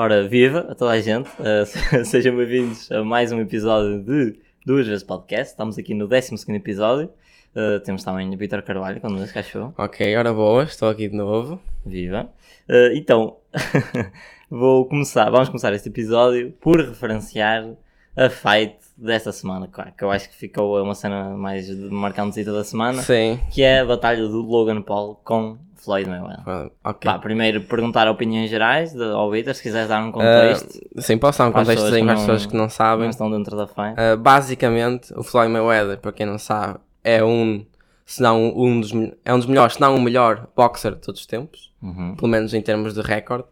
Ora, viva a toda a gente, uh, sejam bem-vindos a mais um episódio de Duas Vezes Podcast. Estamos aqui no 12 episódio. Uh, temos também o Vitor Carvalho connosco, achou? Ok, ora boa, estou aqui de novo. Viva. Uh, então, vou começar, vamos começar este episódio por referenciar a fight desta semana, que eu acho que ficou uma cena mais marcante da semana, Sim. que é a batalha do Logan Paul com Floyd Mayweather. Ok. Pá, primeiro perguntar opiniões gerais de, ao Vitor, se quiseres dar um contexto. Uh, sim, posso dar um contexto para as pessoas que não sabem. Não estão dentro da fight. Uh, basicamente, o Floyd Mayweather, para quem não sabe, é um, se não um dos, é um dos melhores, se não o melhor boxer de todos os tempos, Uhum. pelo menos em termos de recorde.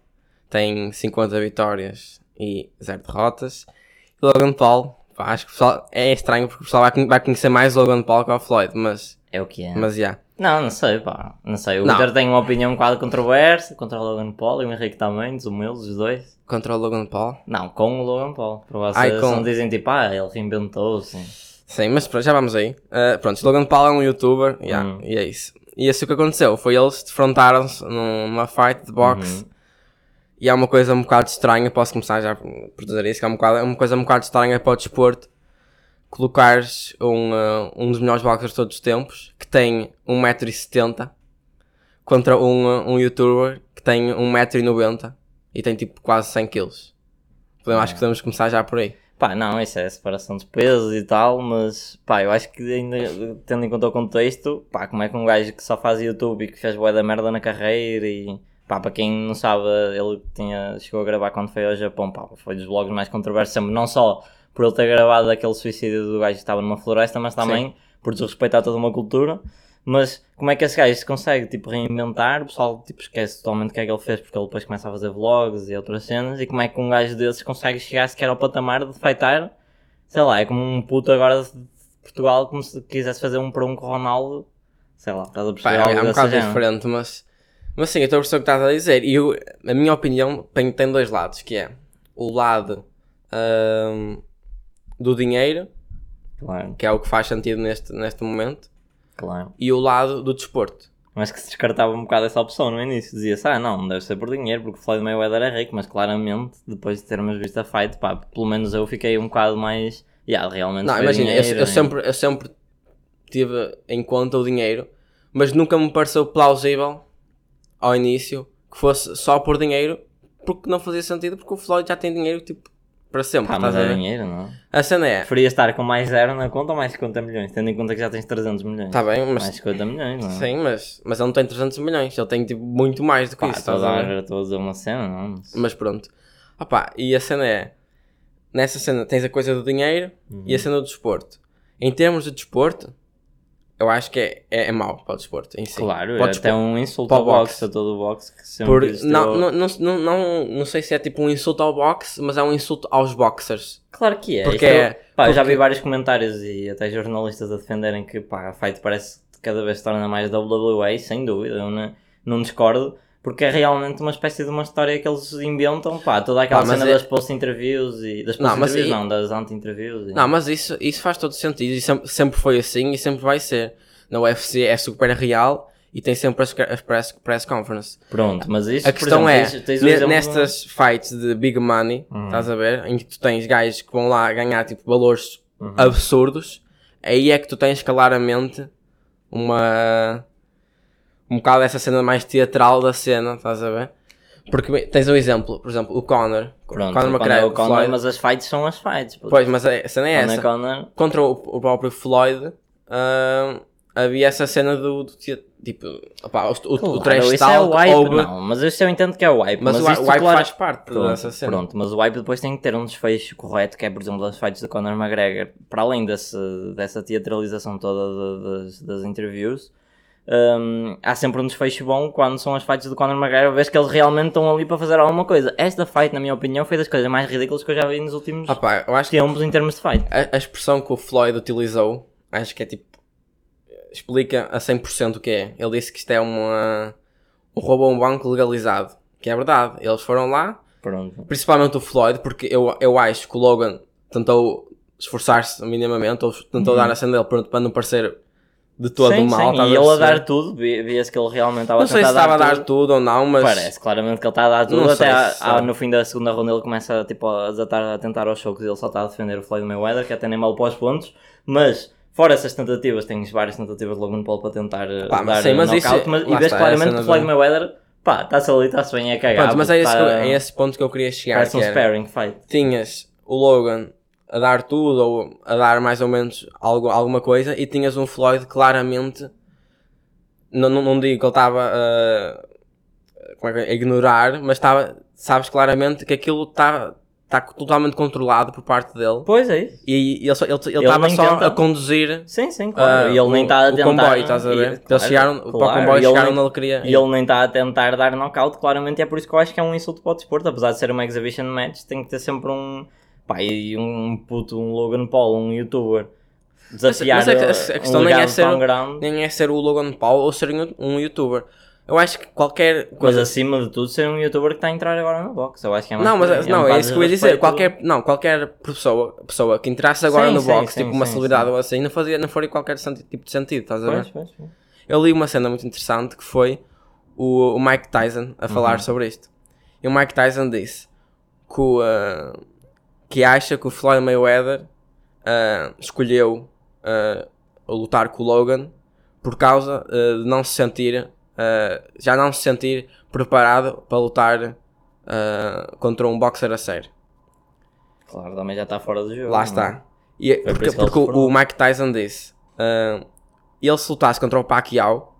Tem 50 vitórias e 0 derrotas. E Logan Paul, pá, acho que pessoal, é estranho porque o pessoal vai, vai conhecer mais o Logan Paul que o Floyd, mas, É o que é. mas já. Não, não sei, pá. Não sei. O Não. Vitor tem uma opinião um quadro controversa contra o Logan Paul e o Henrique também, desumildes, os dois. Contra o Logan Paul. Não, com o Logan Paul. Para vocês Ai, com- não dizem tipo, ah, ele reinventou-se. Sim, mas pronto, já vamos aí. Uh, pronto, Logan Paul é um youtuber, yeah, Hum. e é isso. E isso que aconteceu, foi eles defrontaram-se num- numa fight de boxe. Uhum. E é uma coisa um bocado estranha, posso começar já por dizer isso, que é, um bocado, é uma coisa um bocado estranha para o desporto colocares um, uh, um dos melhores boxers de todos os tempos, que tem 1,70m, contra um, uh, um youtuber que tem 1,90m e tem tipo quase 100kg. Podemos, Acho que podemos começar já por aí. Pá, não, isso é separação de pesos e tal, mas pá, eu acho que ainda tendo em conta o contexto, pá, como é que um gajo que só faz YouTube e que fez bué da merda na carreira e pá, para quem não sabe, ele tinha, chegou a gravar quando foi ao Japão, pá, foi dos vlogs mais controversos não só por ele ter gravado aquele suicídio do gajo que estava numa floresta, mas também por desrespeitar toda uma cultura. Mas como é que esse gajo se consegue tipo, reinventar? O pessoal tipo, esquece totalmente o que é que ele fez porque ele depois começa a fazer vlogs e outras cenas. E como é que um gajo desses consegue chegar sequer ao patamar de fightar? Sei lá, é como um puto agora de Portugal, como se quisesse fazer um para um com o Ronaldo. Sei lá, estás a Pá, perceber? é, algo é um bocado género? diferente, mas, mas sim, eu estou a perceber o que estás a dizer. E eu- a minha opinião tem, tem dois lados, que é o lado ahm, do dinheiro, Claro, que é o que faz sentido neste, neste momento, claro. e o lado do desporto. Mas que se descartava um bocado essa opção no início. Dizia-se, ah, não, deve ser por dinheiro, porque o Floyd Mayweather é rico, mas claramente, depois de termos visto a fight, pá, pelo menos eu fiquei um bocado mais. Yeah, realmente Não, imagina, eu, dinheiro, eu e- sempre, eu sempre tive em conta o dinheiro, mas nunca me pareceu plausível ao início que fosse só por dinheiro, porque não fazia sentido, porque o Floyd já tem dinheiro tipo para sempre. Pá, mas é dinheiro, não? A cena é, Preferias estar com mais zero na conta ou mais 50 milhões? Tendo em conta que já tens 300 milhões. está bem, mas Mais 50 milhões, não é? Sim, mas, mas ele não tem 300 milhões, ele tem tipo, muito mais do que Pá, isso. estou a, ver? estou a dizer uma cena, não? Mas pronto. Opá, e a cena é: nessa cena tens a coisa do dinheiro e Uhum. a cena do desporto. Em termos de desporto, eu acho que é, é, é mau para o desporto em si. Claro, é até um insulto ao boxe, boxe. a todo o boxe que sempre Por- existiu. não, não, não, não, não, sei se é tipo um insulto ao boxe, mas é um insulto aos boxers. Claro que é. Porque Isto eu- é- pá, eu já vi porque- vários comentários e até jornalistas a defenderem que pá, a fight parece que cada vez se torna mais WWE, sem dúvida, eu não, não discordo, porque é realmente uma espécie de uma história que eles inventam, pá, toda aquela cena é- das post-interviews e das Não, post-interviews e- não, das anti-interviews. e- Não, mas isso, isso faz todo sentido e sempre, sempre foi assim e sempre vai ser. Na UFC é super real e tem sempre as, as press, press conference. Pronto, mas isso, A questão exemplo, é, tens, tens nestas fights de big money, Uhum. estás a ver, em que tu tens gajos que vão lá ganhar tipo valores Uhum. absurdos, aí é que tu tens claramente uma um bocado essa cena mais teatral da cena, estás a ver? Porque tens um exemplo, por exemplo, o Conor, Pronto, Conor quando é McGregor, o Conor, Floyd, mas as fights são as fights. puto. pois, mas a cena é é essa, Conor, contra o, o próprio Floyd, ah, havia essa cena do, do tipo, opá, o, o, o Claro, trash isso é talk o hype, houve- não, mas isso eu entendo que é o hype. mas, o, isto, o hype claro- faz parte Pronto, dessa cena. pronto, mas o hype depois tem que ter um desfecho correto, que é, por exemplo, das fights de Conor McGregor, para além desse, dessa teatralização toda das, das interviews, hum, há sempre um desfecho bom quando são as fights de Conor McGregor, vês que eles realmente estão ali para fazer alguma coisa. Esta fight, na minha opinião, foi das coisas mais ridículas que eu já vi nos últimos Opá, eu acho que tempos em termos de fight. a, a expressão que o Floyd utilizou, acho que é tipo, explica a 100% o que é. Ele disse que isto é uma, um roubo a um banco legalizado, que é verdade. Eles foram lá, Pronto. principalmente o Floyd, porque eu, eu acho que o Logan tentou esforçar-se minimamente, ou tentou Uhum. dar a cena dele para não parecer de todo sim, mal. sim, e ele a dar tudo, vi- via-se que ele realmente estava Não a sei tentar se estava a dar tudo. tudo ou não, mas. Parece claramente que ele está a dar tudo, Não até sei à- sabe. no fim da segunda ronda ele começa tipo, a, desatar, a tentar aos chocos e ele só está a defender o Floyd Mayweather, que até nem mal para os pontos, mas fora essas tentativas, tens várias tentativas de Logan Paul para tentar eh, Pá, mas dar sim, mas knockout, isso- mas, lá e vês claramente que o não Floyd. Mayweather, pá, está-se ali, está-se bem a cagar. Pronto, mas é esse, está- que- é esse ponto que eu queria chegar. parece um que era, sparring fight. tinhas o Logan a dar tudo ou a dar mais ou menos algo, alguma coisa e tinhas um Floyd claramente não, não, não digo que ele estava a, como é a ignorar, mas estava, sabes claramente que aquilo está está totalmente controlado por parte dele Pois é isso. e ele só- ele ele Ele estava só tenta. a conduzir Sim, sim, claro. ah, e ele nem o- está a o tentar. comboio, estás a ver? e- Eles claro, chegaram, para o claro, comboio e chegaram onde ele queria E ele nem está a tentar dar knockout, claramente, e é por isso que eu acho que é um insulto para o desporto. Apesar de ser uma exhibition match, tem que ter sempre um. Pá, e um puto, um Logan Paul, um youtuber. Desafiar mas é que a- a uh, questão um nem é ser- nem é ser o Logan Paul ou ser um- youtuber eu acho que qualquer Mas coisa acima de tudo, ser um youtuber que está a entrar agora no box. Eu acho que é mais Não, mas por aí. não, é isso que eu ia dizer. Qualquer, não, qualquer pessoa, pessoa que entrasse agora Sim, no sim, box, sim, tipo uma celebridade ou assim, não, fazia, não faria qualquer tipo de sentido, estás a ver? Pois, pois, pois. Eu li uma cena muito interessante que foi o, o Mike Tyson a Uhum. falar sobre isto. E o Mike Tyson disse que, o, ah, que acha que o Floyd Mayweather ah, escolheu ah, lutar com o Logan por causa ah, de não se sentir, já não se sentir preparado para lutar contra um boxer a sério. Claro, também já está fora do jogo. Lá é? está. E, por porque porque o, Mike Tyson disse: ele se lutasse contra o Pacquiao,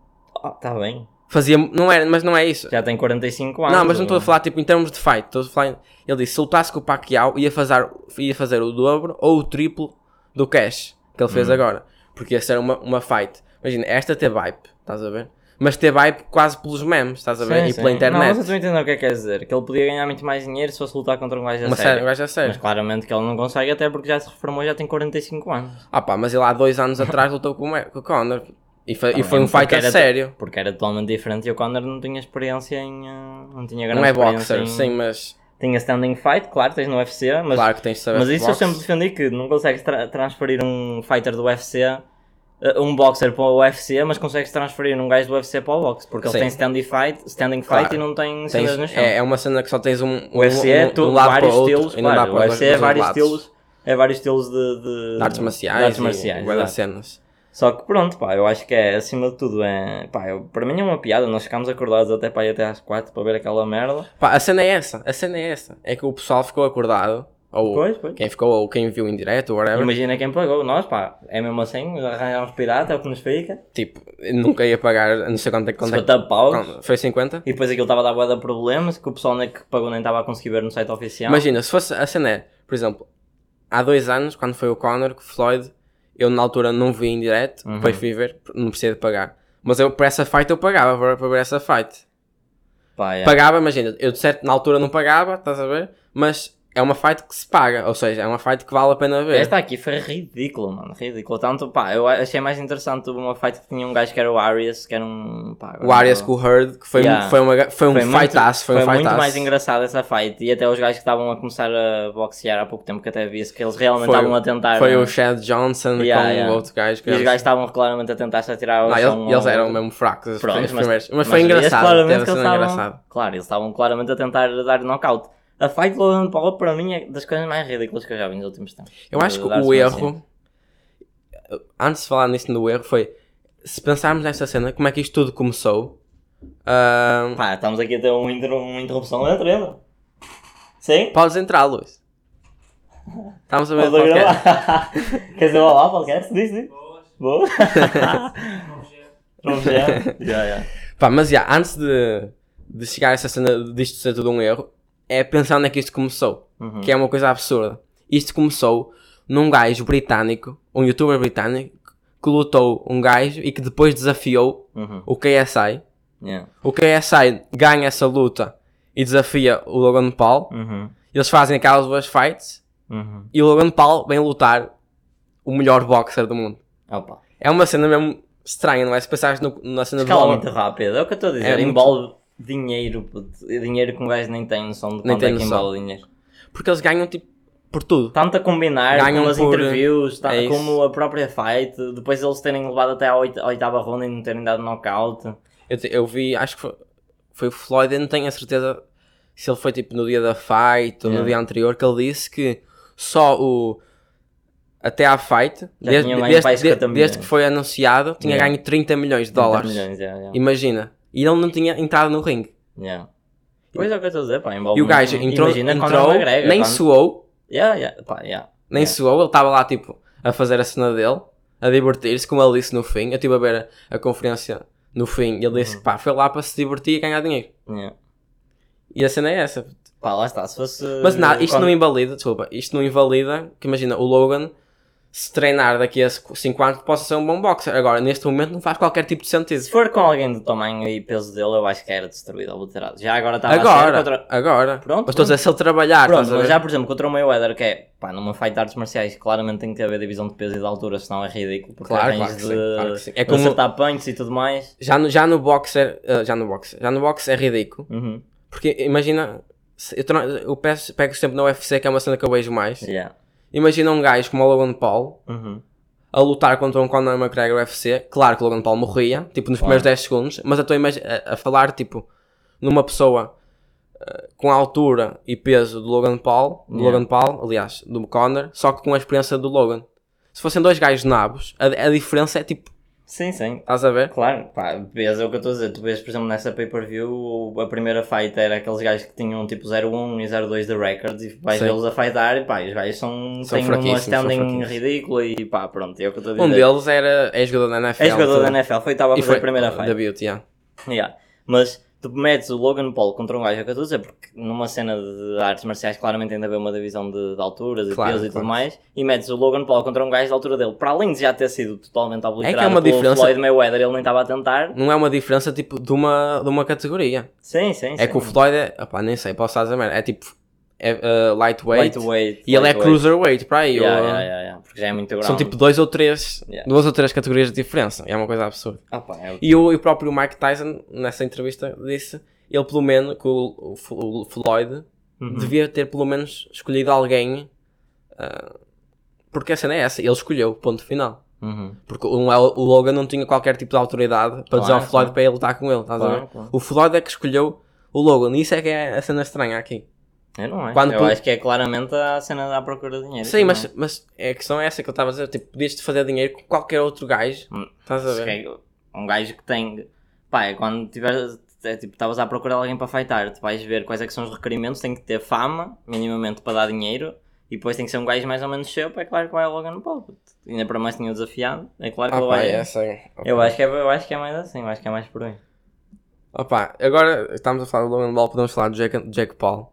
Está bem. Fazia. Não era, mas não é isso. Já tem 45 anos. Não, mas não estou a falar tipo em termos de fight. Estou a falar. Ele disse: se lutasse com o Pacquiao, ia fazer, ia fazer o dobro ou o triplo do cash que ele Hum. fez agora. Porque ia ser uma, uma fight. Imagina, esta teve hype, estás a ver? Mas teve hype quase pelos memes, estás a ver? Sim, e sim. pela Não, internet. mas eu estou a entender o que é que quer dizer. Que ele podia ganhar muito mais dinheiro se fosse lutar contra um gajo a uma sério. gajo a sério. Mas claramente que ele não consegue, até porque já se reformou e já tem 45 anos. Ah pá, mas ele há dois anos atrás lutou com o, com o Conor. E foi, e Tá foi um fight a sério. Porque era totalmente diferente e o Conor não tinha experiência em. ah, não tinha grande Não é experiência boxer, em... sim, mas Tinha standing fight, claro, tens no UFC, mas, claro que tens de saber mas isso eu boxe. sempre defendi que não consegues tra- transferir um fighter do UFC. ah, Um boxer para o UFC, mas consegues transferir um gajo do UFC para o boxe, porque Sim. ele tem standing fight, standing Claro. fight e não tem cenas no chão. é, é uma cena que só tens um, O UFC é um, um vários outro estilos, e claro, o UFC é vários estilos, é vários estilos de, de, de artes marciais, de artes e marciais, das exato. cenas. Só que pronto, pá, eu acho que é, acima de tudo, é, pá, eu- para mim é uma piada, nós ficámos acordados até para ir até às 4 para ver aquela merda. Pá, a cena é essa, a cena é essa. É que o pessoal ficou acordado, ou Pois, pois. quem ficou, ou quem viu em direto, ou whatever. Imagina quem pagou, nós, pá, é mesmo assim, arranjámos pirata, é o que nos fica, Tipo, nunca ia pagar, não sei quanto é que quanto é que- 50 paus, Foi 50? e depois aquilo estava a dar bué de problemas, que o pessoal que pagou nem estava a conseguir ver no site oficial. Imagina, se fosse a cena é, por exemplo, há dois anos, quando foi o Conor, que Floyd, eu na altura não vi em direto, Uhum. fui ver, não precisei de pagar. Mas eu, por essa fight, eu pagava para, para ver essa fight. Pá, é. Pagava, imagina, eu de certo na altura não pagava, estás a ver? Mas é uma fight que se paga, ou seja, é uma fight que vale a pena ver. Esta aqui foi ridículo, mano, ridículo. Tanto, pá, eu achei mais interessante uma fight que tinha um gajo que era o Arias, que era um, pá... O Arias com o Hurd, que foi, Yeah. foi, uma, foi um Foi fightaço, foi, um muito fightaço. mais engraçado essa fight. E até os gajos que estavam a começar a boxear há pouco tempo, que até vi que eles realmente Foi- estavam a tentar. Foi né? o Chad Johnson Yeah, com yeah. o outro gajo. que E os eles- gajos estavam claramente a tentar se atirar Não, eles, eles ao- eram mesmo fracos os Pronto, primeiros. Mas, mas, foi mas engraçado, claramente teve que eles estavam, engraçado. Claro, eles estavam claramente a tentar dar knockout. A fight do Logan Paul para mim é das coisas mais ridículas que eu já vi nos últimos tempos. Eu acho que o marciais. erro, antes de falar nisso do erro, foi se pensarmos nesta cena, como é que isto tudo começou. ah, Pá, estamos aqui a ter um inter- uma interrupção lenta, lembra? Sim? podes entrar, Luís. Estamos a ver o podcast. gravar. Quer dizer olá, podcast? Diz, diz. Boa. Novo género. Já, já. Pá, mas já, antes de, de chegar a essa cena disto ser tudo um erro, é pensar onde é que isto começou. Uhum. Que é uma coisa absurda. Isto começou num gajo britânico, um youtuber britânico, que lutou um gajo e que depois desafiou Uhum. o KSI. Yeah. O KSI ganha essa luta e desafia o Logan Paul. Uhum. Eles fazem aquelas duas fights Uhum. e o Logan Paul vem lutar o melhor boxer do mundo. Opa. É uma cena mesmo estranha, não é? Se pensares no- na cena Escala bola, muito rápido, é o que eu estou a dizer. É muito- Envolve dinheiro, puto. dinheiro que um gajo nem tem noção de quanto é que envolve dinheiro. porque eles ganham tipo por tudo. Tanto a combinar Ganham com as por- interviews, tá- é como a própria fight, depois eles terem levado até à oit- à oitava ronda e não terem dado knockout. Eu, te- eu vi, acho que foi, foi o Floyd, eu não tenho a certeza se ele foi tipo no dia da fight ou no Yeah. dia anterior, que ele disse que só o. Até à fight, desde, desde, mais de- 50 desde que foi anunciado, tinha Yeah. ganho 30 milhões de 30 dólares. milhões, yeah. Imagina. E ele não tinha entrado no ringue. Yeah. Pois é o que eu estou a dizer, pá, envolve E o gajo entrou, Imagina entrou McGregor, nem quando- suou, Yeah, yeah, pá, yeah. nem Yeah. suou, ele estava lá tipo a fazer a cena dele, a divertir-se, como ele disse no fim. Eu estive a ver a, a conferência no fim e ele Uhum. disse que pá, foi lá para se divertir e ganhar dinheiro. Yeah. E a cena é essa. Pá, lá está, se fosse... Mas nada, isto quando- não invalida, desculpa, isto não invalida que imagina o Logan se treinar daqui a 5 anos possa ser um bom boxer. Agora, neste momento não faz qualquer tipo de sentido. Se for com alguém do tamanho e peso dele, eu acho que era destruído ou obliterado. Já agora estava a ser Agora, contra... agora. Pronto, mas estou a dizer se ele trabalhar, Pronto, mas já por exemplo contra o Mayweather, que é, pá, numa fight de artes marciais, claramente tem que haver divisão de peso e de altura, senão é ridículo. Porque Claro, claro de, claro. É como- acertar punches e tudo mais. Já, no, já no boxer, eh, já no boxer, já no boxer é ridículo. Uhum. Porque imagina, eu, eu pego sempre na UFC, que é uma cena que eu vejo mais. Yeah. Imagina um gajo como o Logan Paul Uhum. a lutar contra um Conor McGregor UFC. Claro que o Logan Paul morria, tipo nos primeiros 10 segundos, mas eu estou a, a- falar, tipo, numa pessoa eh, com a altura e peso do Logan Paul, do Yeah. Logan Paul, aliás, do Conor, só que com a experiência do Logan. Se fossem dois gajos nabos, a, a diferença é tipo, Sim, sim. estás a ver? Claro, pá, vês é o que eu estou a dizer. Tu vês, por exemplo, nessa pay-per-view, a primeira fight era aqueles gajos que tinham tipo 0-1 e 0-2 de records e vais vê-los a fightar e pá, os gajos são, São têm uma standing ridícula e pá, pronto, é o que eu estou a dizer. Um deles era, é jogador da NFL. é jogador tudo. da NFL, foi estava a fazer foi a primeira fight. Da Beauty, yeah. Yeah. Mas tu metes o Logan Paul contra um gajo, é a dizer, porque numa cena de artes marciais claramente tem de haver uma divisão de, de alturas e Claro, pesos e tudo claro. mais, e metes o Logan Paul contra um gajo da altura dele, para além de já ter sido totalmente obliterado É uma pelo diferença- Floyd Mayweather, ele nem estava a tentar. Não é uma diferença tipo de uma, de uma categoria. Sim, sim, É sim. que o Floyd é, opá, nem sei, posso dizer merda, é tipo é, uh, lightweight, Lightweight, e ele é lightweight. cruiserweight para aí. Yeah, ou- yeah, yeah, já é muito grande. São tipo dois ou três, Yeah. duas ou três categorias de diferença. É uma coisa absurda. Ah, pá, é o- E o, e o próprio Mike Tyson, nessa entrevista, disse ele pelo menos, que o, o, o Floyd Uhum. devia ter pelo menos escolhido alguém. uh, porque a cena é essa, ele escolheu, ponto final. Uhum. Porque o, o Logan não tinha qualquer tipo de autoridade para dizer ao Claro, Floyd claro. para ele lutar com ele, estás a Claro, ver? claro. O Floyd é que escolheu o Logan, e isso é que é a cena estranha aqui. Eu não acho. Quando eu acho que é claramente a cena da procura de dinheiro. Sim, mas, mas a questão é essa que eu estava a dizer, tipo, podias-te fazer dinheiro com qualquer outro gajo, Hum, estás a ver? é Um gajo que tem. Pá, é quando tiver. É, tipo, estavas à procura de alguém para fightar, tu vais ver quais é que são os requerimentos, tem que ter fama, minimamente para dar dinheiro, e depois tem que ser um gajo mais ou menos cheio, é claro que vai logo no pau. Ainda para mais tinha o desafiado, é claro que Ah, ele vai. é. Eu acho que é, eu acho que é mais assim, eu acho que é mais por aí. Opa, agora estamos a falar do Logan Paul, podemos falar do Jake, Jake Paul.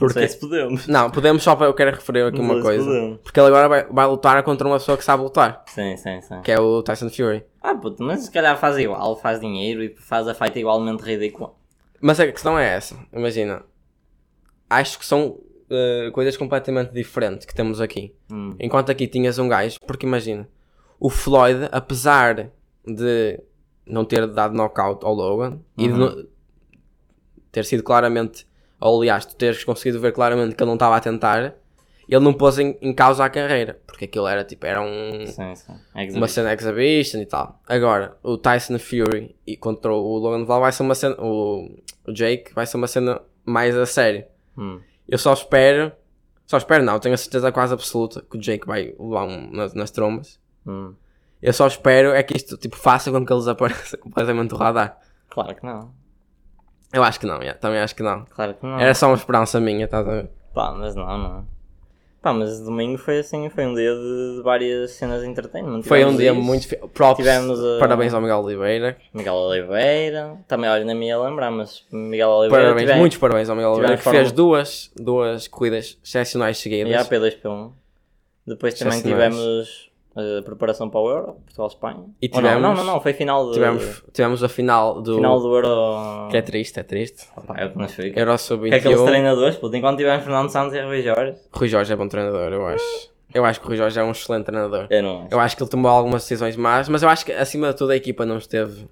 Não sei se podemos. Não, podemos só para eu quero referir aqui uma coisa. podemos. Porque ele agora vai, vai lutar contra uma pessoa que sabe lutar, Sim, sim, sim. que é o Tyson Fury. Ah, puto, mas se calhar faz igual, faz dinheiro e faz a fight igualmente ridícula. Mas a questão é essa, imagina. Acho que são eh, coisas completamente diferentes que temos aqui. Hum. Enquanto aqui tinhas um gajo, porque imagina, o Floyd, apesar de não ter dado knockout ao Logan e de Uhum. ter sido claramente, ou aliás, tu teres conseguido ver claramente que ele não estava a tentar, ele não pôs em, em causa a carreira, porque aquilo era tipo, era um, Sim, sim. uma cena exhibition e tal. Agora, o Tyson Fury e contra o Logan Paul vai ser uma cena, o, o Jake vai ser uma cena mais a sério. Hum. Eu só espero, só espero não, tenho a certeza quase absoluta que o Jake vai levar um nas, nas trombas. Hum. Eu só espero é que isto tipo, faça com que eles apareçam completamente do radar. Claro que não. Eu acho que não, yeah, também acho que não. Claro que não. Era só uma esperança minha, estás a ver? Pá, mas não, não. Pá, mas domingo foi assim, foi um dia de, de várias cenas de entertainment. Foi um dia isso, muito. Fi... Props, Tivemos, uh, parabéns ao Miguel Oliveira. Miguel Oliveira, também olha, nem me ia lembrar, mas Miguel Oliveira. Parabéns, muitos parabéns ao Miguel Oliveira, que tivemos fez duas, duas corridas excepcionais seguidas. E a P2P1. Depois também tivemos a preparação para o Euro, Portugal-Espanha. E tivemos- não, não, não, foi final de, Tivemos, tivemos a final do. final do Euro. Que é triste, é triste. Pá, é o que nos fica. Euro Que Sub-21. aqueles treinadores, puto, enquanto tivemos Fernando Santos e Rui Jorge, Rui Jorge é bom treinador, eu acho. Eu acho que o Rui Jorge é um excelente treinador. eu não acho. Eu acho que ele tomou algumas decisões más, mas eu acho que acima de tudo a equipa não esteve.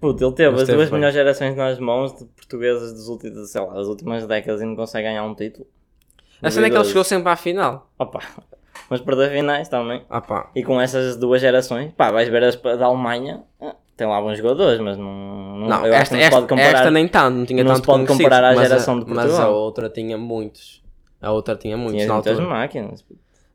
Puto, ele teve as duas bem. melhores gerações nas mãos de portugueses dos últimos, sei lá, das últimas décadas e não consegue ganhar um título. A cena é que ele chegou sempre à final. Opa, mas perder finais também. Ah pá. E com essas duas gerações, pá, vais ver as da Alemanha, ah, tem lá bons jogadores, mas não, não, Não, eu acho esta, que não se esta, pode comparar. esta nem tanto, não tinha não se tanto pode conhecidos, comparar à mas a- geração de Mas a Portugal. outra tinha muitos. A outra tinha muitos Tinha na muitas altura. máquinas.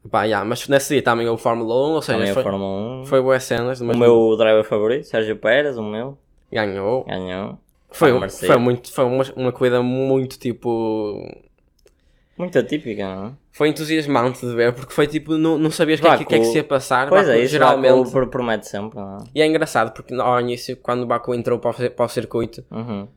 Pá, yeah, mas nesse dia também houve Fórmula 1, ou seja, Também foi, Fórmula 1. foi boas cenas, O meu driver favorito, Sérgio Pérez, o meu, ganhou. ganhou. Foi, foi, muito, foi uma, uma corrida muito tipo. Muito atípica, não é? Foi entusiasmante de ver, porque foi tipo, não, não sabias o que, é que- é que se ia passar. Pois Baku, é, isso geralmente. Baku pro- promete sempre, não é? E é engraçado, porque ao início, quando o Baku entrou para o, para o circuito, Uhum.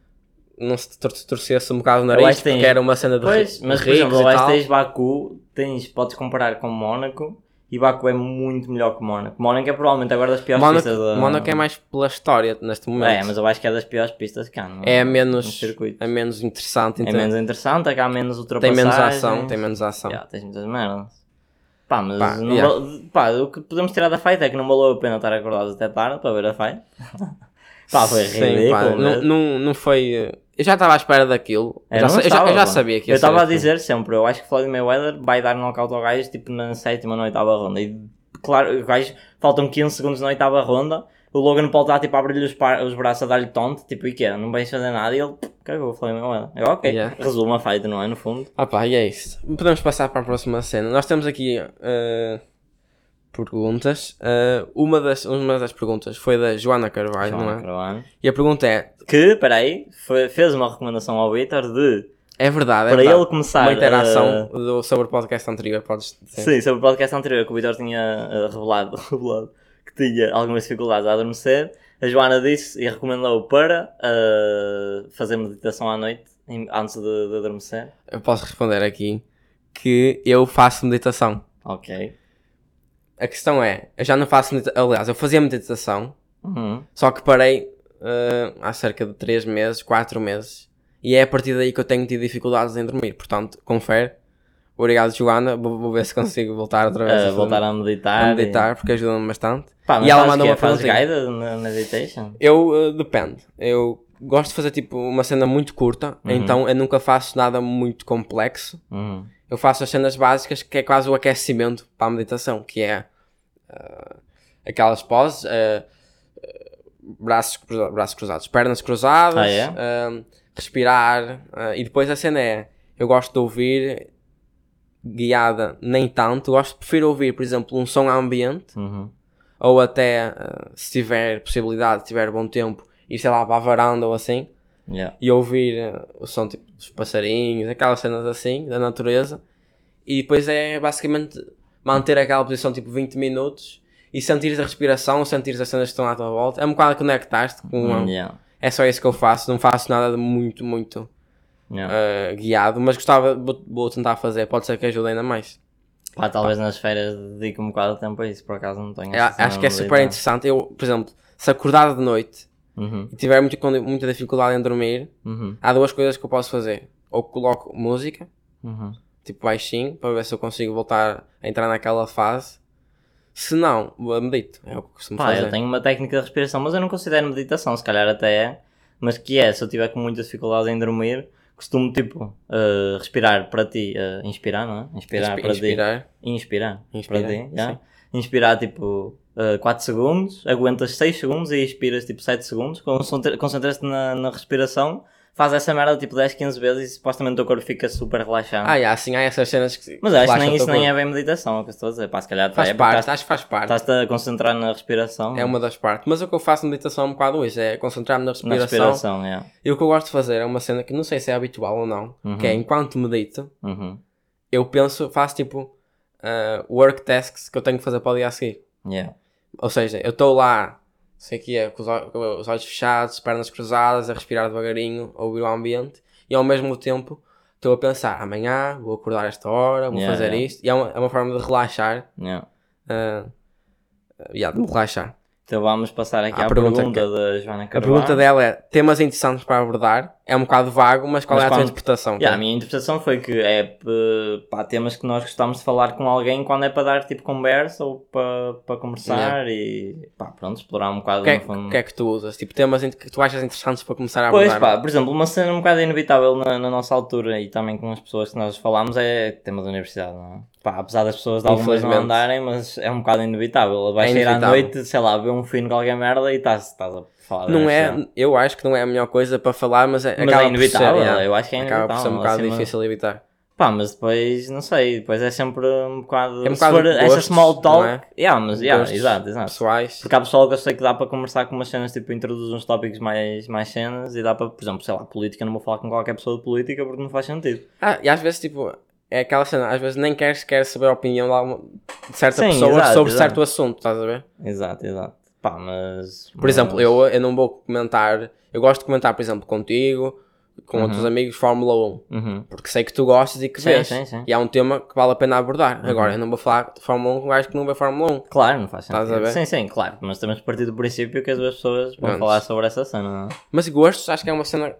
não se tor- torcia-se um bocado o nariz, porque era uma cena de Pois, mas por exemplo, tens Baku, tens, podes comparar com Mónaco, e Baku é muito melhor que Mónaco. Mónaco é provavelmente agora das piores Mónaco, pistas da... Mónaco é mais pela história neste momento. É, mas eu acho que é das piores pistas que há, não é No menos, circuito. é menos interessante. É então- menos interessante, é que há menos tem ultrapassagens. menos ação, tem menos ação. Yeah, tens muitas merdas. Pá, mas Pá, não yeah. pá, o que podemos tirar da fight é que não valeu a pena estar acordados até tarde para ver a fight. pá, foi Sim, ridículo. pá, não, mesmo. não, não foi. eh, Eu já estava à espera daquilo. Eu Eu já, sa- eu já, eu já sabia que ia Eu ser estava a dizer sempre, eu acho que Floyd Mayweather vai dar knockout ao gajo tipo na sétima ou na oitava ronda. E claro, o gajo faltam 15 segundos na oitava ronda. O Logan Paul está tipo a abrir-lhe os, par- os braços a dar-lhe tonto, tipo, e que Não vais fazer nada. E ele pff, cagou o Floyd Mayweather. Eu, ok, Yeah. resumo a fight, não é? No fundo. Ah pá, e é isso. Podemos passar para a próxima cena. Nós temos aqui eh, perguntas. Eh, uma, das, uma das perguntas foi da Joana Carvalho, não é? Carvalho. E a pergunta é: Que, peraí, foi, fez uma recomendação ao Vitor de é verdade? É para verdade. ele começar Uma interação a- do, sobre o podcast anterior, podes dizer. Sim, sobre o podcast anterior que o Vitor tinha eh, revelado, revelado que tinha algumas dificuldades a adormecer. A Joana disse e recomendou para fazer meditação à noite antes de, de adormecer. Eu posso responder aqui que eu faço meditação. Ok. A questão é: eu já não faço meditação. Aliás, eu fazia meditação, Uhum. só que parei eh, há cerca de 3 meses, 4 meses. E é a partir daí que eu tenho tido dificuldades em dormir. Portanto, confere. Obrigado, Joana. Vou, vou ver se consigo voltar outra vez Eh, a, voltar a meditar. a meditar, porque ajuda-me bastante. E... Pá, E ela mandou uma Fazes perguntinha. guided na meditation? Eu, eh, depende. Eu gosto de fazer tipo uma cena muito curta, Uhum. então eu nunca faço nada muito complexo. Uhum. Eu faço as cenas básicas, que é quase o aquecimento para a meditação, que é eh, aquelas poses, eh, braços, braços cruzados, pernas cruzadas, Ah, é? eh, respirar, e depois a cena é, eu gosto de ouvir guiada nem tanto, gosto, prefiro ouvir, por exemplo, um som ambiente, Uhum. ou até, se tiver possibilidade, se tiver bom tempo, ir, sei lá, para a varanda ou assim, Yeah. e ouvir eh, o som tipo, dos passarinhos, aquelas cenas assim, da natureza, e depois é basicamente manter aquela posição tipo 20 minutos e sentir a respiração, sentir as cenas que estão à tua volta. É um bocado conectar-te com. Hum, yeah. É só isso que eu faço, não faço nada de muito, muito Yeah. eh, guiado, mas gostava, vou, vou tentar fazer, pode ser que ajude ainda mais. Pá, talvez nas férias dedique um bocado de tempo a isso, por acaso não tenho. É, acho que é super interessante. Eu, por exemplo, se acordar de noite Uhum. e tiver muito, muita dificuldade em dormir, Uhum. há duas coisas que eu posso fazer. Ou coloco música, Uhum. tipo baixinho, para ver se eu consigo voltar a entrar naquela fase. Se não, medito, é o que eu costumo Pá, fazer. eu tenho uma técnica de respiração, mas eu não considero meditação, se calhar até é. Mas que é, se eu tiver com muita dificuldade em dormir, costumo tipo uh, respirar para ti, uh, inspirar, não é? Inspirar Inspi- para inspirar. ti. Inspirar. Inspirar, para ti, sim. Inspirar tipo uh, 4 segundos, aguentas 6 segundos e expiras tipo 7 segundos, concentra- concentras-te na, na respiração, faz essa merda tipo 10, 15 vezes e supostamente o teu corpo fica super relaxado. Ah, yeah, assim, há essas cenas que. mas acho que nem isso teu nem é corpo. bem meditação, é o que estou a dizer. Pá, se calhar Faz é, parte, estás- acho que faz parte. Estás-te a concentrar na respiração. É uma das partes. Mas o que eu faço na meditação é um bocado isso, é concentrar-me na na respiração. respiração, yeah. E o que eu gosto de fazer é uma cena que não sei se é habitual ou não, Uhum. que é enquanto medito, Uhum. eu penso, faço tipo uh, work tasks que eu tenho que fazer para o dia a seguir. Yeah. Ou seja, eu estou lá, sei que é, com os, olhos fechados, pernas cruzadas, a respirar devagarinho, a ouvir o ambiente, e ao mesmo tempo estou a pensar, amanhã vou acordar esta hora, vou Yeah, fazer yeah. isto, e é uma, é uma forma de relaxar, Yeah. uh, yeah, de me relaxar. Então vamos passar aqui À à pergunta pergunta, que- da Joana A Carvalho. pergunta dela é: temas interessantes para abordar? É um bocado vago, mas qual Mas é a tua interpretação? Yeah, a minha interpretação foi que é p- pá, temas que nós gostamos de falar com alguém quando é para dar tipo conversa ou para, para conversar e pá, pronto, explorar um bocado O que, é, fundo. que é que tu usas? Tipo, temas que tu achas interessantes para começar a Pois abordar? pá, por exemplo, uma cena um bocado inevitável na, na nossa altura e também com as pessoas que nós falámos é tema da universidade, não é? Pá, apesar das pessoas de algumas não andarem, mas é um bocado inevitável. Vais É sair à inevitável. noite, sei lá, ver um filme com qualquer merda e estás, estás a falar Não é, eu acho que não é a melhor coisa para falar, mas, é, Mas acaba é inevitável, por ser, yeah. eu acho que é Acaba por ser um inevitável, bocado acima- difícil evitar. Pá, mas depois, não sei, depois é sempre um bocado. É um se bocado for de essa gostos, small talk. é? Yeah, mas, yeah, Gostos exato, exato. Pessoais. Porque há pessoal que eu sei que dá para conversar com umas cenas, tipo, introduz uns tópicos mais, mais cenas e dá para, por exemplo, sei lá, política, não vou falar com qualquer pessoa de política porque não faz sentido. Ah, e às vezes, tipo, é aquela cena, às vezes nem queres, queres saber a opinião de, alguma, de certa Sim, pessoa exato, sobre exato. certo assunto, estás a ver? Exato, exato. Pá, mas. Por exemplo, eu, eu não vou comentar, eu gosto de comentar, por exemplo, contigo, com Uhum. outros amigos, Fórmula 1. Uhum. Porque sei que tu gostas e que Sim, vês. sim, sim. E é um tema que vale a pena abordar. Uhum. Agora, eu não vou falar de Fórmula 1 com um gajo que não vê Fórmula 1. Claro, não faz Estás sentido. a ver? Sim, sim, claro. Mas temos de partir do princípio que as duas pessoas vão Pronto. falar sobre essa cena, não é? Mas gostos, acho que é uma cena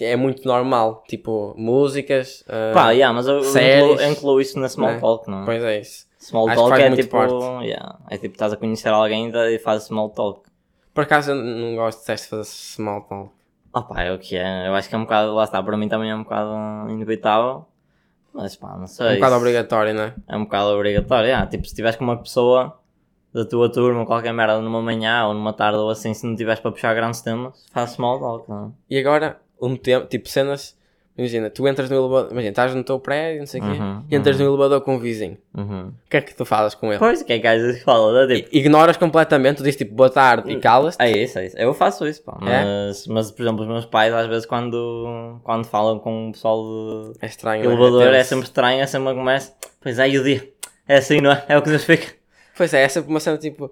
é muito normal. Tipo, músicas. ah, Pá, yeah, mas eu séries, incluo, eu incluo isso na small né? talk, não é? Pois é isso. Small Acho talk é tipo. Yeah, é tipo, estás a conhecer alguém e fazes small talk. Por acaso eu não gosto de testes de fazer small talk. Opa, é o que é. Eu acho que é um bocado, lá está, para mim também é um bocado inevitável. Mas pá, não sei. É um bocado obrigatório, não é? É um bocado obrigatório. yeah. Tipo, se estiveres com uma pessoa da tua turma, qualquer merda, numa manhã ou numa tarde ou assim, se não tiveres para puxar grandes temas, faz small talk, não é? E agora, um tempo, tipo cenas. Imagina, tu entras no elevador. Imagina, estás no teu prédio, não sei o quê. Uhum, e entras no elevador com um vizinho. Uhum. O que é que tu fazes com ele? Pois, o que é que às vezes fala? Dá, tipo, Ignoras completamente, tu dizes tipo boa tarde e calas-te. É isso, é isso. Eu faço isso, pá. É? Mas, mas, por exemplo, os meus pais, às vezes, quando, quando falam com o pessoal de É estranho. não elevador, é tenso. sempre estranho, é sempre uma conversa. Pois é, e o dia? É assim, não é? É o que nos fica. Pois é, é sempre uma cena tipo.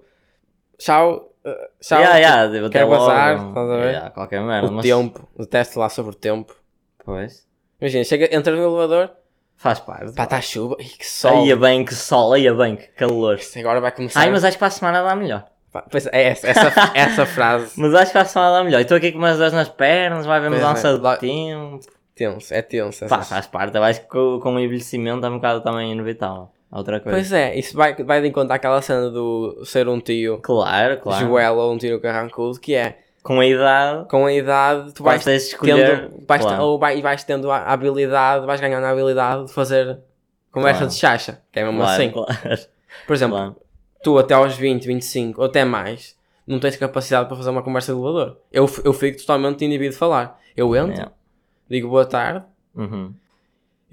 Tchau. Uh, tchau. Yeah, yeah, tipo, até quero logo. bazar, estás a ver? Yeah, qualquer merda. O mas- tempo. Detesto lá sobre o tempo. Pois. Imagina, chega, entras no elevador. Faz parte. Pá, está chuva. Ih, que sol. Aí é bem que sol, aí é bem que calor. Isto Agora vai começar. Ai, mas acho que para a semana dá melhor. Pá, Pois é, essa, essa, essa frase. Mas acho que para a semana dá melhor. Estou aqui com umas dores nas pernas, vai é, mudança lá- de tempo. Tenso, é tenso. Pá, faz parte. Eu acho que com, com o envelhecimento é um bocado também inevitável. Outra coisa. Pois é, isso vai, vai de encontrar aquela cena do ser um tio Claro, claro. Joel ou um tio carrancudo, que é Com a idade, com a idade tu vais escolher. tendo, vais, claro. ou vai, vais tendo a habilidade, vais ganhando a habilidade de fazer conversa Claro. de chacha, que é mesmo claro, assim. claro. Por exemplo, Claro. tu até aos 20, 25 ou até mais, não tens capacidade para fazer uma conversa de elevador. Eu, eu fico totalmente de falar. Eu entro, Yeah. digo boa tarde, Uhum.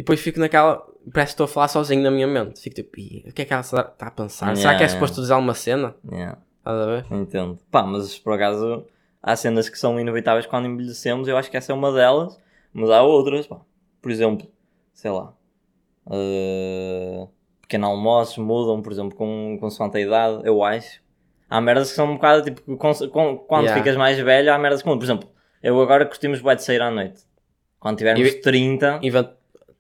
E depois fico naquela. Parece que estou a falar sozinho na minha mente. Fico tipo, "Ih, o que é que ela está a pensar? Será Yeah, que é yeah. suposto dizer alguma cena? Yeah. Estás a ver? Entendo. Pá, mas por acaso há cenas que são inevitáveis quando envelhecemos, eu acho que essa é uma delas, mas há outras, pá. Por exemplo, sei lá, uh, pequeno almoços mudam, por exemplo, com, com a idade, eu acho. Há merdas que são um bocado tipo, com, com- quando Yeah. ficas mais velho, há merdas que mudam. Por exemplo, eu agora costumo bué de sair à noite. Quando tivermos E- 30, Invent...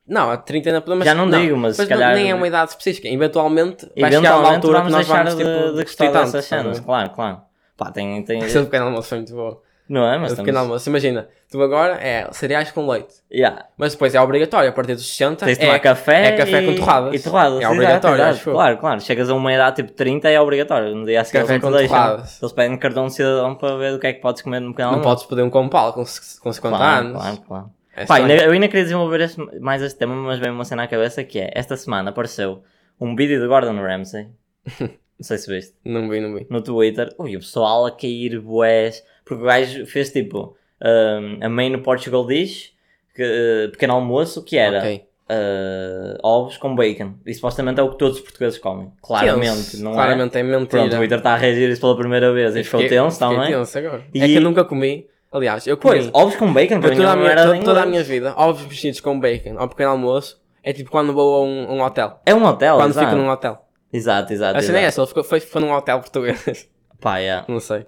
Não, a 30 ainda podemos. Já não digo, mas se não- calhar- Nem é uma idade específica. Eventualmente, vai chegar uma eventualmente altura que vamos nós deixar vamos de, tipo, de gostar dessas cenas. Claro, claro. Pá, tem, tem... Esse pequeno almoço foi muito bom. Não é? Mas estamos... pequeno almoço, imagina, tu agora é cereais com leite. Yeah. Mas depois é obrigatório, a partir dos 60 Tens de é, tomar café, é café e... com torradas. E torradas. É exato, obrigatório, exato. eu. Claro, claro. Chegas a uma idade tipo 30 é obrigatório. No dia a seguir Café eles não com te deixam. torradas. Eles pedem cartão de cidadão para ver o que é que podes comer no pequeno Não almoço. podes pedir um compal com, c- com 50 Claro, anos. claro, claro. É Pá, estranho. ainda- eu ainda queria desenvolver mais este tema, mas veio uma cena à cabeça que é, esta semana apareceu um vídeo de Gordon Ramsay, não sei se viste, Não vi, não vi. no Twitter, ui, o pessoal a cair bués, porque o gajo fez tipo um, a main Portugal dish, que, uh, pequeno almoço, que era Ok. uh, ovos com bacon, e supostamente é o que todos os portugueses comem, claramente, não Claramente é, é? mentira. Pronto, o Twitter está a reagir isso pela primeira vez e ficou Fiquei- tenso também. tenso agora. E- É que eu nunca comi. Aliás, eu. Pois, ovos com bacon, para toda, a minha, toda a minha vida, ovos mexidos com bacon ao pequeno almoço, é tipo quando vou a um, um hotel. É um hotel, quando exato. fico num hotel. Exato, exato. A cena é exato. essa, ele ficou, foi, foi num hotel português. Pá, yeah. não sei.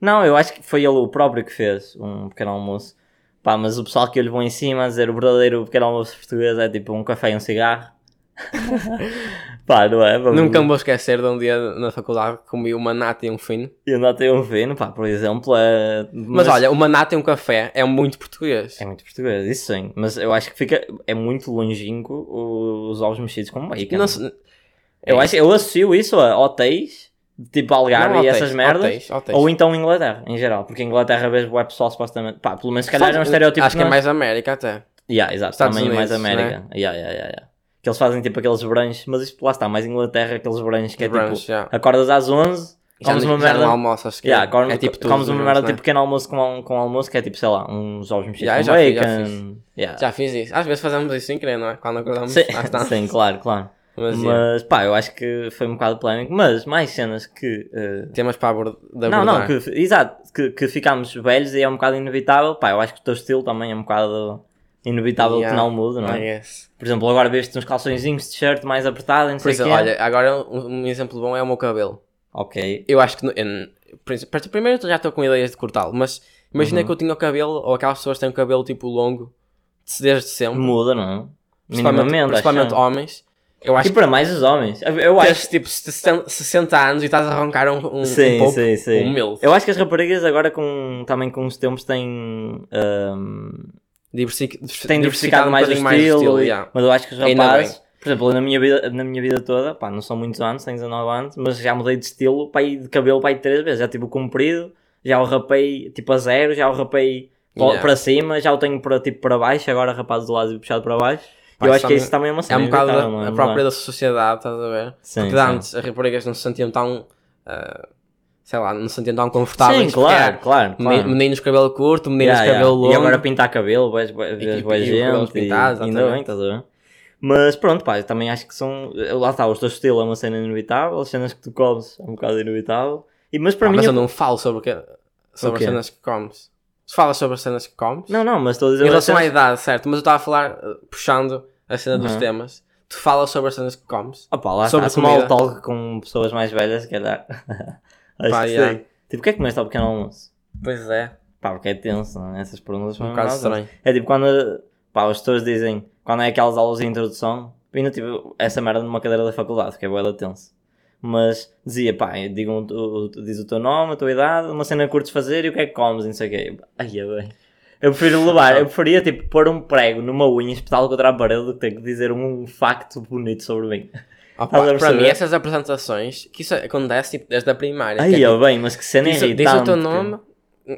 Não, eu acho que foi ele o próprio que fez um pequeno almoço. Pá, mas o pessoal que eu lhe vou em cima a dizer o verdadeiro pequeno almoço português é tipo um café e um cigarro. pá, não é? Vamos- Nunca me vou esquecer de um dia na faculdade que comi uma nata e um fino. E ainda tem um vinho, pá, por exemplo, é... Mas, olha, uma nata e um café é muito português. É muito português, isso sim. Mas eu acho que fica... É muito longínquo os ovos mexidos com bacon. Não se- Eu, é acho, eu associo isso a hotéis, tipo Algarve Não, e essas merdas. hotéis, hotéis. Ou então Inglaterra, em geral. Porque Inglaterra vês o pessoal supostamente... Pá, pelo menos se calhar é um estereótipo Acho que é nós- mais América até. Yeah, exato, Estados também mais Unidos, América. Yeah, yeah, yeah, yeah. Que eles fazem tipo aqueles brunch, mas isto lá está, mais Inglaterra, aqueles brunch que é Brunch, tipo, yeah. acordas às 11, Já, comes uma merda. acho que Yeah, é tipo tudo comes uma merda né? tipo pequeno almoço com, com almoço, que é tipo, sei lá, uns ovos mexidos Yeah, com já fiz, já bacon. Yeah. Já fiz isso. Às vezes fazemos isso sem querer, não é? Quando acordamos, Sim, sim, claro, claro. Mas, Mas, pá, eu acho que foi um bocado polémico. Mas mais cenas que. eh, temas para abordar. Não, não, que, exato, que, que ficámos velhos e é um bocado inevitável. Pá, eu acho que o teu estilo também é um bocado inevitável Yeah, que não mude, não é? Guess. Por exemplo, agora veste uns calçõezinhos de t-shirt mais apertado, não sei o isso, quê. olha, agora um, um exemplo bom é o meu cabelo. Ok. Eu acho que. eu- primeiro eu já estou com ideias de cortá-lo, mas imagina Uhum. que eu tinha o cabelo, ou aquelas pessoas que têm o cabelo tipo longo, desde sempre. Muda, não é? Principalmente, principalmente homens. Eu acho E para mais os homens. Eu- que acho. tens tipo 60 60 anos e estás a arrancar um, um, Sim, um pouco sim, sim. um. Eu acho que as raparigas agora com, também com os tempos têm, ahm, Diversific, têm diversificado mais o um estilo, bocadinho e- yeah. mas eu acho que os rapazes, por exemplo, na minha vida, na minha vida toda, pá, não são muitos anos, tenho 19 anos, mas já mudei de estilo, pá, de cabelo, pá, três vezes, já tive o comprido, já o rapei, tipo, a zero, já o rapei Yeah. para cima, já o tenho para, tipo, para baixo, agora rapado do lado e puxado para baixo, Pá, eu acho que isso também é uma É cena um bocado é? a Não própria é? da sociedade, estás a ver? Sim, Porque sim. antes as raparigas não se sentiam tão. ah, sei lá, não se sentiam tão confortáveis. Sim, claro, porque claro, claro. Meninos de cabelo curto, meninos Yeah, de cabelo yeah. longo. E agora pintar cabelo, vês E- e- boa e gente, e pintados, ainda exatamente. bem, estás a ver? Mas pronto, pá, eu também acho que são. Lá está, o teu estilo é uma cena inevitável, as cenas que tu comes é um bocado inevitável. E, mas para Ah, mim. mas eu- não falo sobre, que, sobre quê? as cenas que comes. Tu falas sobre as cenas que comes? Não, não, mas estou a dizer. Em relação à cenas- idade, certo? Mas eu estava a falar, uh, puxando a cena dos Uhum. temas. Tu falas sobre as cenas que comes? Opa, lá sobre está, small talk com pessoas mais velhas, se calhar. acho Pá, que yeah. sei. Tipo, o que é que comeste ao pequeno almoço? Pois é. Pá, porque é tenso, não é? Essas perguntas são Um bocado estranho. É tipo quando pá, as pessoas dizem, quando é aquelas aulas de introdução, ainda tive essa merda numa cadeira da faculdade, que é boa tenso. Mas dizia, pá, digam, diz o teu nome, a tua idade, uma cena que curtes fazer e o que é que comes, e não sei o quê. Ai, é bem. Eu prefiro levar, eu preferia tipo pôr um prego numa unha espetá-lo contra a parede do que ter que dizer um facto bonito sobre mim. Opa, para perceber? mim, essas apresentações, que isso acontece tipo, desde a primária. Que é, é bem, mas que cena diz, diz irritante. o teu nome.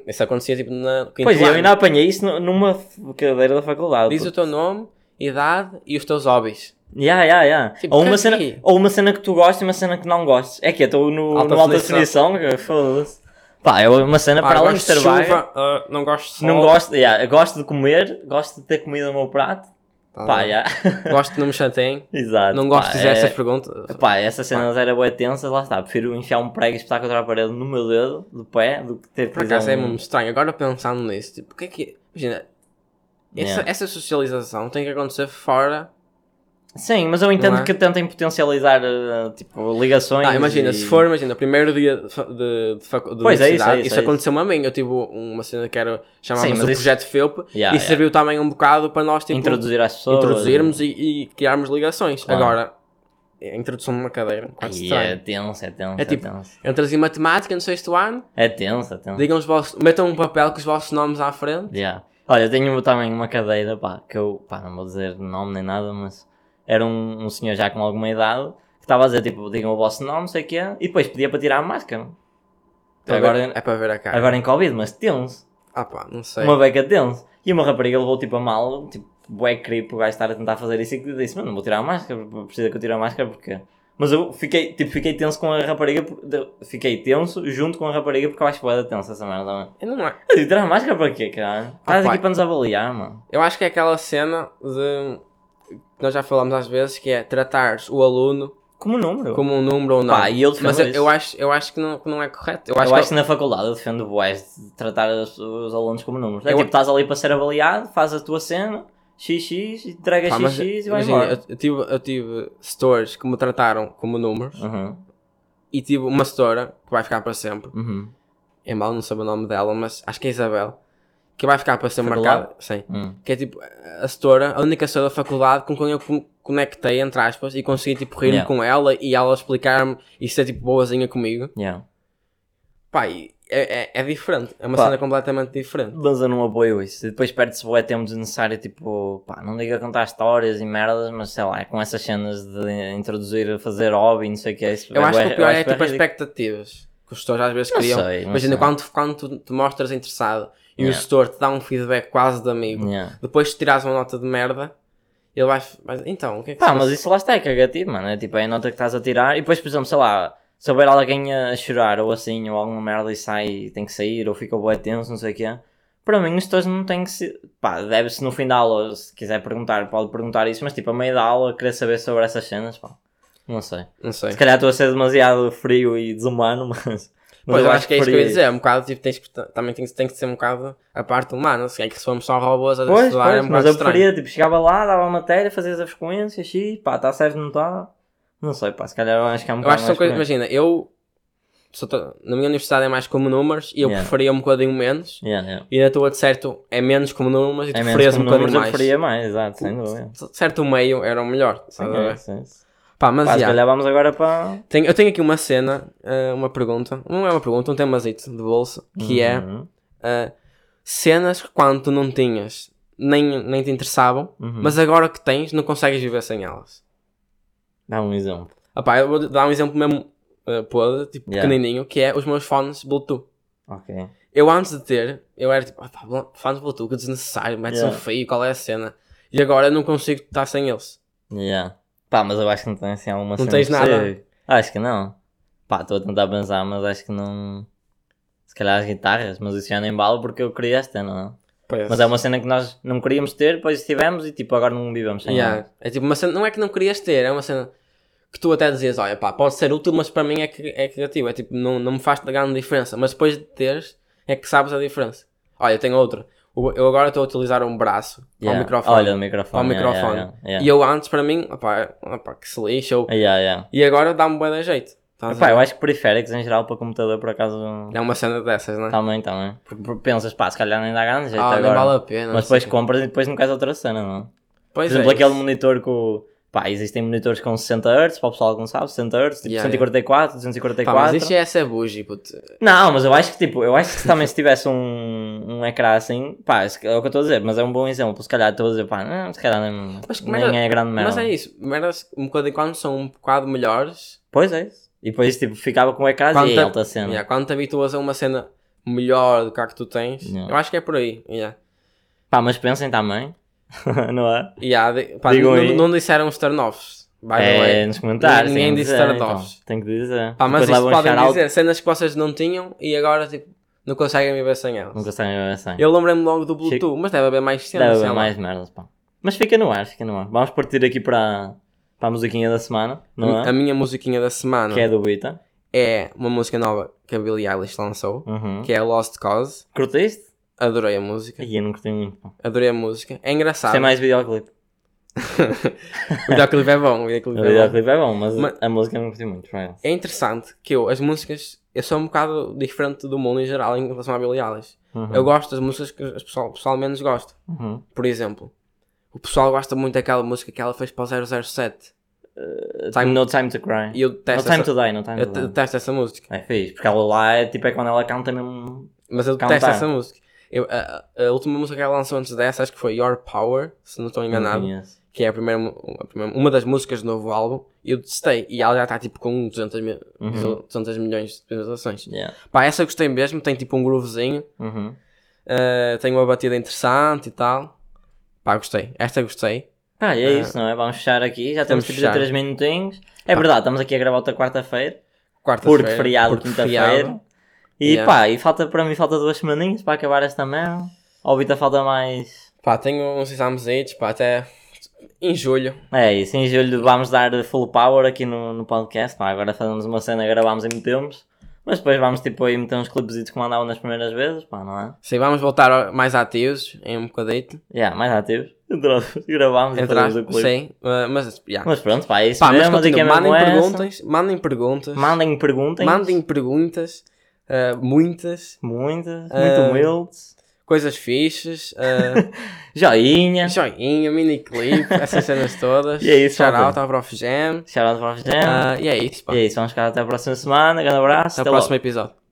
Isso acontecia tipo na Pois, eu ano. ainda apanhei isso nu- numa cadeira da faculdade. Diz o teu nome, idade e os teus hobbies. Yeah, yeah, yeah. Tipo, ou, uma cena, aqui? ou uma cena que tu gostes e uma cena que não gostes. É que eu estou no, Alta no alta definição. foda-se. Pá, é uma cena para Ah, além de chuva, vaga. ah, não gosto de sol. Não gosto, yeah, eu gosto de comer, gosto de ter comida no meu prato. Tá Pá, yeah. Gosto de não me chateiem. Exato. Não gosto pá, de fazer é- essas perguntas. Pá, essas cenas eram bem tensas, lá está. Prefiro enfiar um prego e espetar contra a parede no meu dedo, do pé, do que ter que Por acaso é um... muito estranho. Agora pensando nisso, tipo, o que é que. Imagina, essa, Yeah. essa socialização tem que acontecer fora. Sim, mas eu entendo é? que tentem potencializar, eh, tipo, ligações Ah, imagina, e- se for, imagina, primeiro dia de, de, de, facu- de Pois é, isso, é isso, isso é aconteceu-me a mim. Eu tive uma cena que era, chamava-se o isso- Projeto FEUP Yeah, e yeah. serviu também um bocado para nós, tipo, introduzir às pessoas. introduzirmos e, e criarmos ligações. Claro. Agora, a introdução numa cadeira, quase Ai, é tenso, é tenso, É é, tipo- tenso. Eu trazia matemática no sexto ano, É tenso, é tenso. digam os vossos, metam um papel com os vossos nomes à frente. Yeah. Olha, eu tenho também uma cadeira, pá, que eu, pá, não vou dizer nome nem nada, mas era um, um senhor já com alguma idade que estava a dizer, tipo, digam o vosso nome, não sei o quê, e depois pedia para tirar a máscara. Para Agora, é para ver a cara. agora em Covid, mas tenso. Ah pá, não sei. Uma beca tenso. E uma rapariga levou tipo a mal, tipo, bué creep, o gajo estar a tentar fazer isso e que disse, mano, não vou tirar a máscara, precisa que eu tire a máscara porque... Mas eu fiquei, tipo, fiquei tenso com a rapariga, fiquei tenso junto com a rapariga porque eu acho que dar tenso essa merda também. Eu não é. Eu digo, tirar a máscara para quê, cara? Estás pá. aqui para nos avaliar, mano. Eu acho que é aquela cena de. Que nós já falamos às vezes que é tratares o aluno Como número. como um número ou não. Pá, e eu defendo Mas eu, eu acho, eu acho que, não, que não é correto. Eu Eu acho, acho, que, que na faculdade eu defendo boés de tratar os, os alunos como números. É Eu- tipo, estás ali para ser avaliado, faz a tua cena, XX, entrega Pá, mas XX e vai imagina, embora. eu, eu tive, eu tive stores que me trataram como números Uhum, e tive uma store que vai ficar para sempre. uhum, Em mal não sei o nome dela, mas acho que é Isabel. Que vai ficar para sempre Faculdade? marcada. Sim. uhum. Que é tipo a store, a única store da faculdade com quem eu conectei, entre aspas, e consegui tipo rir-me Yeah. com ela e ela explicar-me e ser tipo boazinha comigo. Yeah. Pá, e é, é, é diferente. É uma Pá. cena completamente diferente. Mas eu não apoio isso. E depois perde-se bué tempo desnecessário, tipo, pá, não diga contar histórias e merdas, mas sei lá, com essas cenas de introduzir, fazer hobby, não sei o que é isso. Eu acho que o pior é tipo as expectativas que os gestores às vezes Não criam. sei, Imagina, sei. quando, quando tu te mostras interessado e o Yeah. gestor te dá um feedback quase de amigo, Yeah. depois se tirares uma nota de merda, ele vai. vai então, o que é que Pá, se mas isso lá está, é cagativo, mano. É tipo, é a nota que estás a tirar e depois, por exemplo, sei lá, se houver alguém a chorar ou assim, ou alguma merda e sai e tem que sair, ou fica bué tenso, não sei o quê. Para mim, os gestores não têm que ser. Pá, deve-se no fim da aula, se quiser perguntar, pode perguntar isso, mas tipo, a meio da aula, querer saber sobre essas cenas, pá. Não sei. Não sei. Se calhar estou a ser demasiado frio e desumano, mas. Pois eu acho que é isso que eu ia dizer, é um bocado, tipo, tens também tem, tem que ser um bocado a parte humana, se é que se formos só robôs a Pois, estudar é pois, um mas eu estranho. preferia, tipo, chegava lá, dava a matéria, fazia as frequências, xi, pá, está certo, não está. Não sei, pá, se calhar eu acho que é um Eu bocado acho que são mais coisas, imagina, eu na minha universidade é mais como números e eu Yeah. preferia um bocadinho menos Yeah, yeah. e na tua de certo é menos como números e tu É preferias um bocadinho números, eu mais. preferia mais, exato, sem dúvida. Certo meio era o melhor. Sim, estás é. Pá, mas Pá, yeah, calhar vamos agora para... tenho- eu tenho aqui uma cena, eh, uma pergunta, não é uma pergunta, um temazito de bolsa, que é Uhum, eh, cenas que quando tu não tinhas nem, nem te interessavam, uhum. mas agora que tens não consegues viver sem elas. Dá um exemplo. Ah pá, eu vou dar um exemplo mesmo uh, podre, tipo Yeah. pequenininho, que é os meus fones Bluetooth. Ok. Eu antes de ter, eu era tipo, ah, pá, fones Bluetooth, que desnecessário, mete-se um Yeah. feio, qual é a cena? E agora eu não consigo estar sem eles. Yeah. Pá, mas eu acho que não tem assim alguma Não tens nada? Acho que não. Pá, estou a tentar pensar, mas acho que não... Se calhar as guitarras, mas isso já nem vale porque eu queria esta, não é? Pois. Mas é uma cena que nós não queríamos ter, depois tivemos e tipo agora não vivemos sem Yeah. ela. É tipo uma cena, não é que não querias ter, é uma cena que tu até dizias, olha pá, pode ser útil, mas para mim é, que, é criativo, é tipo, não, não me faz grande diferença, mas depois de teres, é que sabes a diferença. Olha, eu tenho outra. Eu agora estou a utilizar um braço ao Yeah. microfone. Olha, o microfone. ao yeah, microfone. yeah, E eu antes, para mim, opá, opá, que se lixa. Yeah, E agora dá-me bem de jeito. Epá, eu acho que periféricos em geral para computador por acaso É uma cena dessas, não é? também, também. Porque pensas, pá, se calhar nem dá grande jeito ah, agora. vale a pena. Mas não depois compras e depois não queres outra cena, não? Por Pois exemplo, é, aquele monitor com. Pá, existem monitores com 60 Hz, para o pessoal que não sabe, 60 Hz, tipo Yeah, 144, Pá, 244. mas isto é essa bougie, puto. Não, mas eu acho que tipo, eu acho que também se tivesse um, um ecrã assim, pá, se- é o que eu estou a dizer, mas é um bom exemplo. Se calhar estou a dizer, pá, não, se calhar nem, Mas nem merda- é grande merda. Mas é isso, merdas um bocadinho quando são um bocado melhores, Pois é isso. E depois tipo, ficava com o ecrã Quando e te- alta cena. yeah, quando te habituas a uma cena melhor do que a que tu tens, Yeah. eu acho que é por aí. Yeah. Pá, mas pensem também, não é? Yeah, pá, Digam não, não disseram os turn-offs, É, nos comentários. Ninguém disse dizer, turn-offs. então. Tem que dizer. Pá, mas isto podem dizer cenas que vocês não tinham e agora tipo, não conseguem viver sem elas. Nunca sabem ver assim. Eu lembrei-me logo do Bluetooth, mas deve haver mais cenas. Deve haver mais merdas, pá. Mas fica no ar, fica no ar. Vamos partir aqui para, para a musiquinha da semana, não A é? minha musiquinha da semana Que é do Bita. é uma música nova que a Billie Eilish lançou, Uhum. que é Lost Cause. Curtiste? Adorei a música. Aí eu não curti muito. Adorei a música. É engraçado. Gostei mais do videoclipe. o videoclipe é bom. O O videoclipe é bom. videoclipe é bom, mas, Mas- a música eu não curti muito. acaso. É interessante que eu, as músicas, eu sou um bocado diferente do mundo em geral em relação à Billie Eilish. Uhum. Eu gosto das músicas que o pessoal, pessoal menos gosta. Uhum. Por exemplo, o pessoal gosta muito daquela música que ela fez para o 007. Time- No Time to Cry. E eu No detesto, Time essa, to Die, no Time eu to Die. detesto essa música. É fixe, porque ela lá é tipo é quando ela canta mesmo. Mas eu detesto essa música. Eu- a, a última música que ela lançou antes dessa, acho que foi Your Power, se não estou Não enganado. conheço. que é a primeira, a primeira- uma das músicas do novo álbum, e eu testei, e ela já está tipo com 200, mil, Uhum. 200 milhões de visualizações. Yeah. Pá, essa eu gostei mesmo, tem tipo um groovezinho, Uhum. eh, tem uma batida interessante e tal. Pá, gostei. Esta gostei. Ah, e é Ah. isso, não é? Vamos fechar aqui. Já temos tipo fechar. 3 minutinhos. É verdade, estamos aqui a gravar outra quarta-feira. Quarta-feira. Porque feriado, quinta-feira. E Yeah. pá, e falta para mim falta duas semaninhas para acabar esta merda. Ao Vita falta mais. Pá, tenho uns exames aí, pá, até em julho. É isso, em julho vamos dar full power aqui no, no podcast. Pá, agora fazemos uma cena, gravamos e metemos. Mas depois vamos tipo aí meter uns clipes que mandavam nas primeiras vezes, pá, não é? Sim, vamos voltar mais ativos em um bocadito. Yeah, mais ativos. Gravámos e fazemos o clipe. sim. eh, mas, yeah. Mas pronto, pá, é isso Pá, mas mesmo. a dica continua, é mesmo mandem perguntas, mandem perguntas. Mandem perguntas. Mandem perguntas, eh, muitas. Muitas, Ah, muito humildes. coisas fixes, uh, Joinha. joinha, mini clipe, essas cenas todas. E é isso, Shout malta. out ao Prof Jam. Shout out para o Jam. Uh, e é isso, pá. E é isso, vamos ficar até a próxima semana. Grande abraço. Até o logo. próximo episódio.